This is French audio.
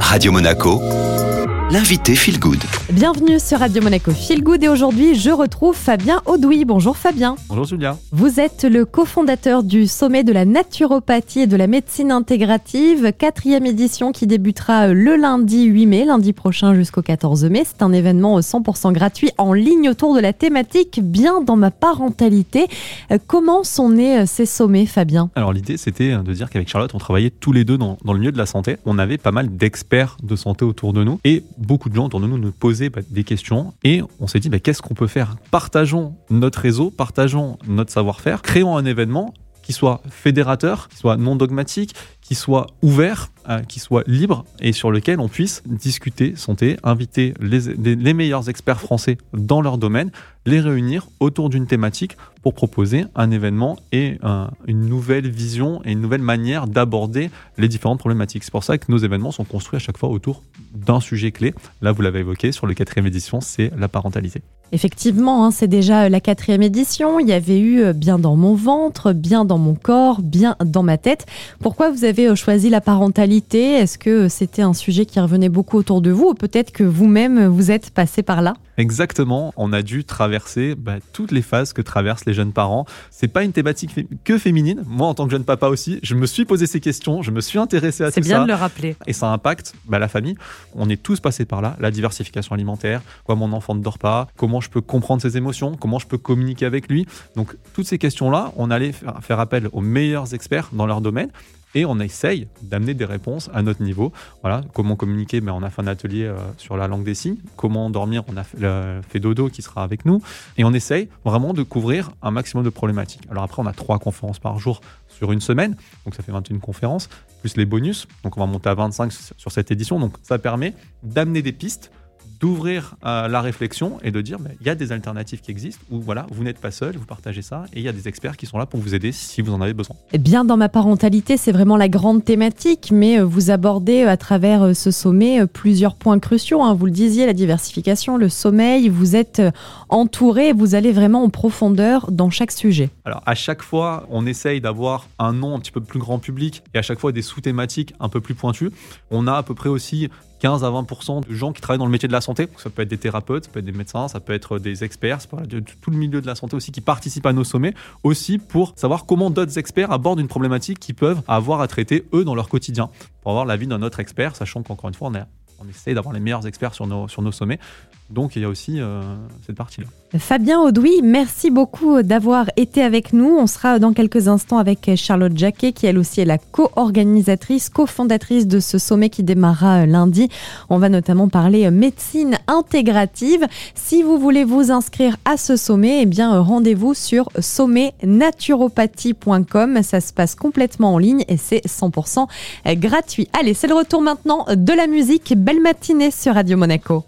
Radio Monaco, l'invité Feel Good. Bienvenue sur Radio Monaco Feel Good et aujourd'hui je retrouve Fabien Audouy. Bonjour Fabien. Bonjour Julia. Vous êtes le cofondateur du sommet de la naturopathie et de la médecine intégrative, quatrième édition qui débutera le lundi 8 mai, lundi prochain jusqu'au 14 mai. C'est un événement 100% gratuit en ligne autour de la thématique bien dans ma parentalité. Euh, Comment sont nés euh, ces sommets Fabien? Alors l'idée c'était de dire qu'avec Charlotte on travaillait tous les deux dans, dans le milieu de la santé. On avait pas mal d'experts de santé autour de nous et beaucoup de gens autour de nous nous posaient bah, des questions et on s'est dit bah, qu'est-ce qu'on peut faire? Partageons notre réseau, partageons notre savoir-faire, créons un événement qui soit fédérateur, qui soit non dogmatique, qui soit ouvert, euh, qui soit libre et sur lequel on puisse discuter santé, inviter les, meilleurs experts français dans leur domaine, les réunir autour d'une thématique pour proposer un événement et un- une nouvelle vision et une nouvelle manière d'aborder les différentes problématiques. C'est pour ça que nos événements sont construits à chaque fois autour d'un sujet clé. Là, vous l'avez évoqué, sur le quatrième édition, c'est la parentalité. Effectivement, hein, c'est déjà la quatrième édition. Il y avait eu euh, bien dans mon ventre, bien dans mon corps, bien dans ma tête. Pourquoi vous avez euh, choisi la parentalité Est-ce que c'était un sujet qui revenait beaucoup autour de vous ou peut-être que vous-même vous êtes passé par là? Exactement, on a dû traverser bah, toutes les phases que traversent les jeunes parents. C'est pas une thématique fé- que féminine. Moi, en tant que jeune papa aussi, je me suis posé ces questions, je me suis intéressé à C'est tout bien ça. de le rappeler. Et ça impacte bah, la famille. On est tous passés par là. La diversification alimentaire, quoi mon enfant ne dort pas, comment je peux comprendre ses émotions, comment je peux communiquer avec lui. Donc toutes ces questions-là, on allait faire appel aux meilleurs experts dans leur domaine. Et on essaye d'amener des réponses à notre niveau. Voilà, comment communiquer ben, On a fait un atelier euh, sur la langue des signes. Comment dormir On a fait, fait Dodo qui sera avec nous. Et on essaye vraiment de couvrir un maximum de problématiques. Alors après, on a trois conférences par jour sur une semaine. Donc ça fait 21 conférences plus les bonus. Donc on va monter à 25 sur cette édition. Donc ça permet d'amener des pistes, d'ouvrir euh, la réflexion et de dire bah, il y a des alternatives qui existent ou voilà, vous n'êtes pas seul, vous partagez ça et il y a des experts qui sont là pour vous aider si vous en avez besoin. Bien dans ma parentalité, c'est vraiment la grande thématique, mais euh, vous abordez euh, à travers ce sommet plusieurs points cruciaux. hein. Vous le disiez, la diversification, le sommeil, vous êtes entouré, vous allez vraiment en profondeur dans chaque sujet. Alors à chaque fois, on essaye d'avoir un nom un petit peu plus grand public et à chaque fois des sous-thématiques un peu plus pointues. On a à peu près aussi 15 à 20% de gens qui travaillent dans le métier de la santé. Ça peut être des thérapeutes, ça peut être des médecins, ça peut être des experts, de de tout le milieu de la santé aussi qui participent à nos sommets, aussi pour savoir comment d'autres experts abordent une problématique qu'ils peuvent avoir à traiter eux dans leur quotidien. Pour avoir l'avis d'un autre expert, sachant qu'encore une fois, on, est, on essaye d'avoir les meilleurs experts sur nos, sommets. Donc il y a aussi euh, cette partie-là. Fabien Audouy, merci beaucoup d'avoir été avec nous. On sera dans quelques instants avec Charlotte Jacquet, qui elle aussi est la co-organisatrice, co-fondatrice de ce sommet qui démarrera lundi. On va notamment parler médecine intégrative. Si vous voulez vous inscrire à ce sommet, eh bien euh, rendez-vous sur sommetnaturopathie.com. Ça se passe complètement en ligne et c'est 100% gratuit. Allez, c'est le retour maintenant de la musique. Belle matinée sur Radio Monaco.